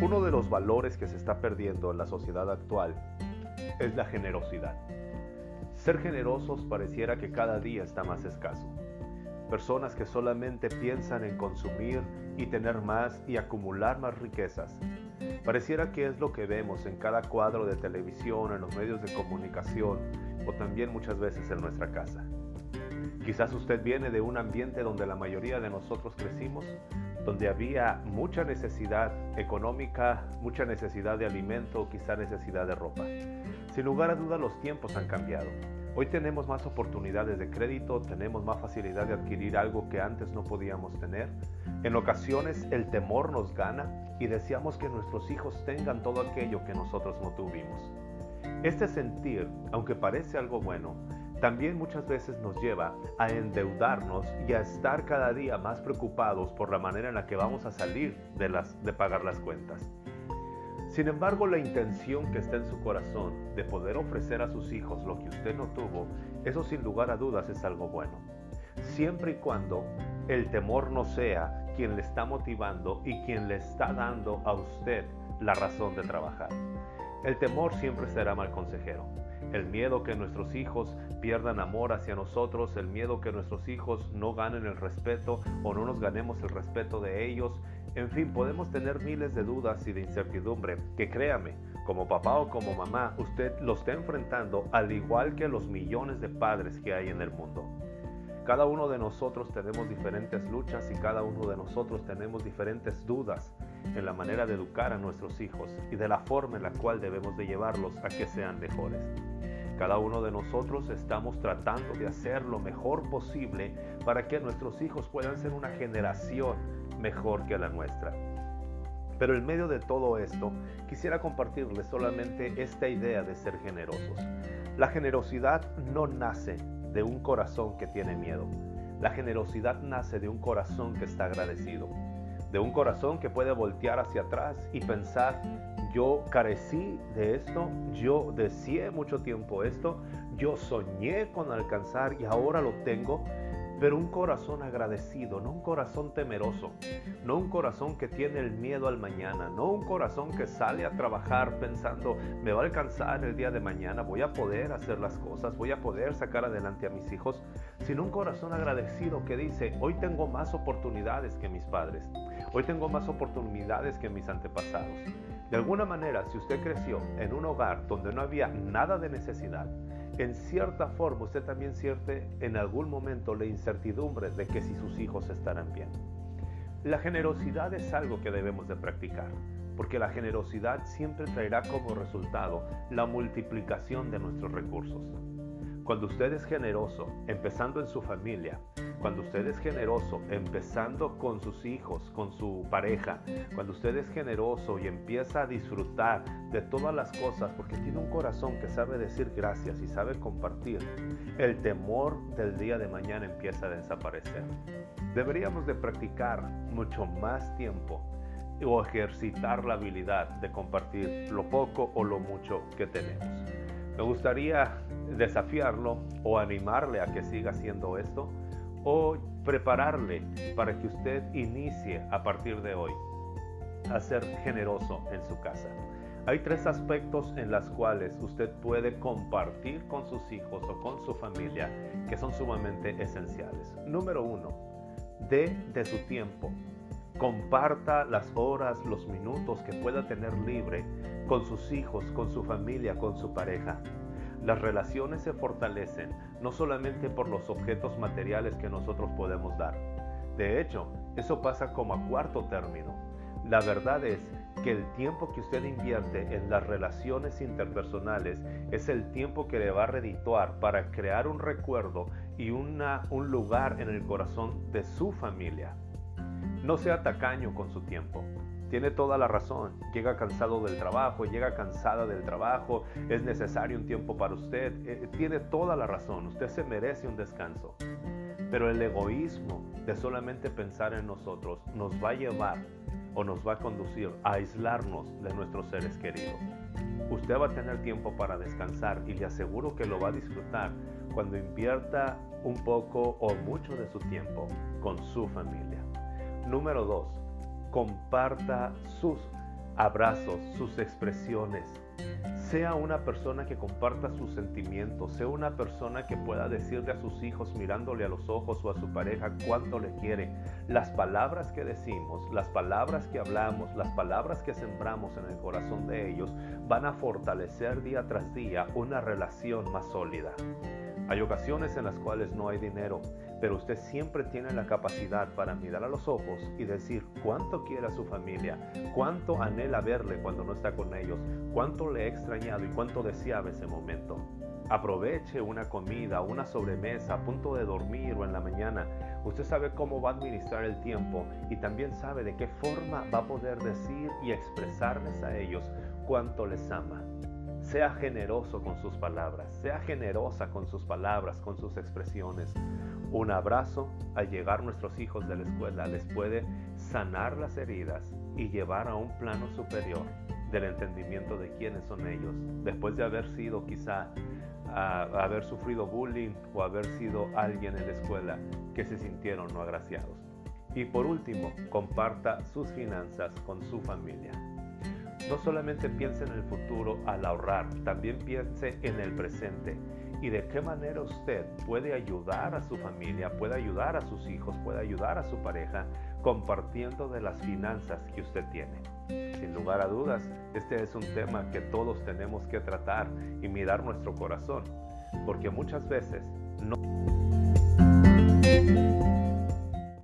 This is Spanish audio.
Uno de los valores que se está perdiendo en la sociedad actual es la generosidad. Ser generosos pareciera que cada día está más escaso. Personas que solamente piensan en consumir y tener más y acumular más riquezas. Pareciera que es lo que vemos en cada cuadro de televisión, en los medios de comunicación o también muchas veces en nuestra casa. Quizás usted viene de un ambiente donde la mayoría de nosotros crecimos, donde había mucha necesidad económica, mucha necesidad de alimento, quizá necesidad de ropa. Sin lugar a dudas los tiempos han cambiado. Hoy tenemos más oportunidades de crédito, tenemos más facilidad de adquirir algo que antes no podíamos tener. En ocasiones el temor nos gana y deseamos que nuestros hijos tengan todo aquello que nosotros no tuvimos. Este sentir, aunque parece algo bueno, también muchas veces nos lleva a endeudarnos y a estar cada día más preocupados por la manera en la que vamos a salir de, de pagar las cuentas. Sin embargo, la intención que está en su corazón de poder ofrecer a sus hijos lo que usted no tuvo, eso sin lugar a dudas es algo bueno. Siempre y cuando el temor no sea quien le está motivando y quien le está dando a usted la razón de trabajar. El temor siempre será mal consejero el miedo que nuestros hijos pierdan amor hacia nosotros, el miedo que nuestros hijos no ganen el respeto o no nos ganemos el respeto de ellos. En fin, podemos tener miles de dudas y de incertidumbre que créame, como papá o como mamá, usted lo está enfrentando al igual que los millones de padres que hay en el mundo. Cada uno de nosotros tenemos diferentes luchas y cada uno de nosotros tenemos diferentes dudas en la manera de educar a nuestros hijos y de la forma en la cual debemos de llevarlos a que sean mejores. Cada uno de nosotros estamos tratando de hacer lo mejor posible para que nuestros hijos puedan ser una generación mejor que la nuestra. Pero en medio de todo esto, quisiera compartirles solamente esta idea de ser generosos. La generosidad no nace de un corazón que tiene miedo. La generosidad nace de un corazón que está agradecido. De un corazón que puede voltear hacia atrás y pensar, yo carecí de esto, yo deseé mucho tiempo esto, yo soñé con alcanzar y ahora lo tengo, pero un corazón agradecido, no un corazón temeroso, no un corazón que tiene el miedo al mañana, no un corazón que sale a trabajar pensando, me va a alcanzar el día de mañana, voy a poder hacer las cosas, voy a poder sacar adelante a mis hijos, sino un corazón agradecido que dice, hoy tengo más oportunidades que mis padres, hoy tengo más oportunidades que mis antepasados. De alguna manera, si usted creció en un hogar donde no había nada de necesidad, en cierta forma usted también siente en algún momento la incertidumbre de que si sus hijos estarán bien. La generosidad es algo que debemos de practicar, porque la generosidad siempre traerá como resultado la multiplicación de nuestros recursos. Cuando usted es generoso, empezando en su familia, cuando usted es generoso, empezando con sus hijos, con su pareja, cuando usted es generoso y empieza a disfrutar de todas las cosas porque tiene un corazón que sabe decir gracias y sabe compartir, el temor del día de mañana empieza a desaparecer. Deberíamos de practicar mucho más tiempo o ejercitar la habilidad de compartir lo poco o lo mucho que tenemos. Me gustaría desafiarlo o animarle a que siga haciendo esto o prepararle para que usted inicie a partir de hoy a ser generoso en su casa. Hay tres aspectos en los cuales usted puede compartir con sus hijos o con su familia que son sumamente esenciales. Número uno, dé de su tiempo. Comparta las horas, los minutos que pueda tener libre con sus hijos, con su familia, con su pareja. Las relaciones se fortalecen no solamente por los objetos materiales que nosotros podemos dar. De hecho, eso pasa como a cuarto término. La verdad es que el tiempo que usted invierte en las relaciones interpersonales es el tiempo que le va a redituar para crear un recuerdo y una, un lugar en el corazón de su familia. No sea tacaño con su tiempo. Tiene toda la razón. Llega cansado del trabajo, llega cansada del trabajo, es necesario un tiempo para usted. Eh, tiene toda la razón. Usted se merece un descanso. Pero el egoísmo de solamente pensar en nosotros nos va a llevar o nos va a conducir a aislarnos de nuestros seres queridos. Usted va a tener tiempo para descansar y le aseguro que lo va a disfrutar cuando invierta un poco o mucho de su tiempo con su familia. Número 2 comparta sus abrazos, sus expresiones. Sea una persona que comparta sus sentimientos, sea una persona que pueda decirle a sus hijos mirándole a los ojos o a su pareja cuánto le quiere. Las palabras que decimos, las palabras que hablamos, las palabras que sembramos en el corazón de ellos van a fortalecer día tras día una relación más sólida. Hay ocasiones en las cuales no hay dinero, pero usted siempre tiene la capacidad para mirar a los ojos y decir cuánto quiere a su familia, cuánto anhela verle cuando no está con ellos, cuánto le ha extrañado y cuánto deseaba ese momento. Aproveche una comida, una sobremesa a punto de dormir o en la mañana. Usted sabe cómo va a administrar el tiempo y también sabe de qué forma va a poder decir y expresarles a ellos cuánto les ama. Sea generoso con sus palabras, sea generosa con sus palabras, con sus expresiones. Un abrazo al llegar nuestros hijos de la escuela les puede sanar las heridas y llevar a un plano superior del entendimiento de quiénes son ellos, después de haber sido quizá, haber sufrido bullying o haber sido alguien en la escuela que se sintieron no agraciados. Y por último, comparta sus finanzas con su familia. No solamente piense en el futuro al ahorrar, también piense en el presente y de qué manera usted puede ayudar a su familia, puede ayudar a sus hijos, puede ayudar a su pareja compartiendo de las finanzas que usted tiene. Sin lugar a dudas, este es un tema que todos tenemos que tratar y mirar nuestro corazón, porque muchas veces no...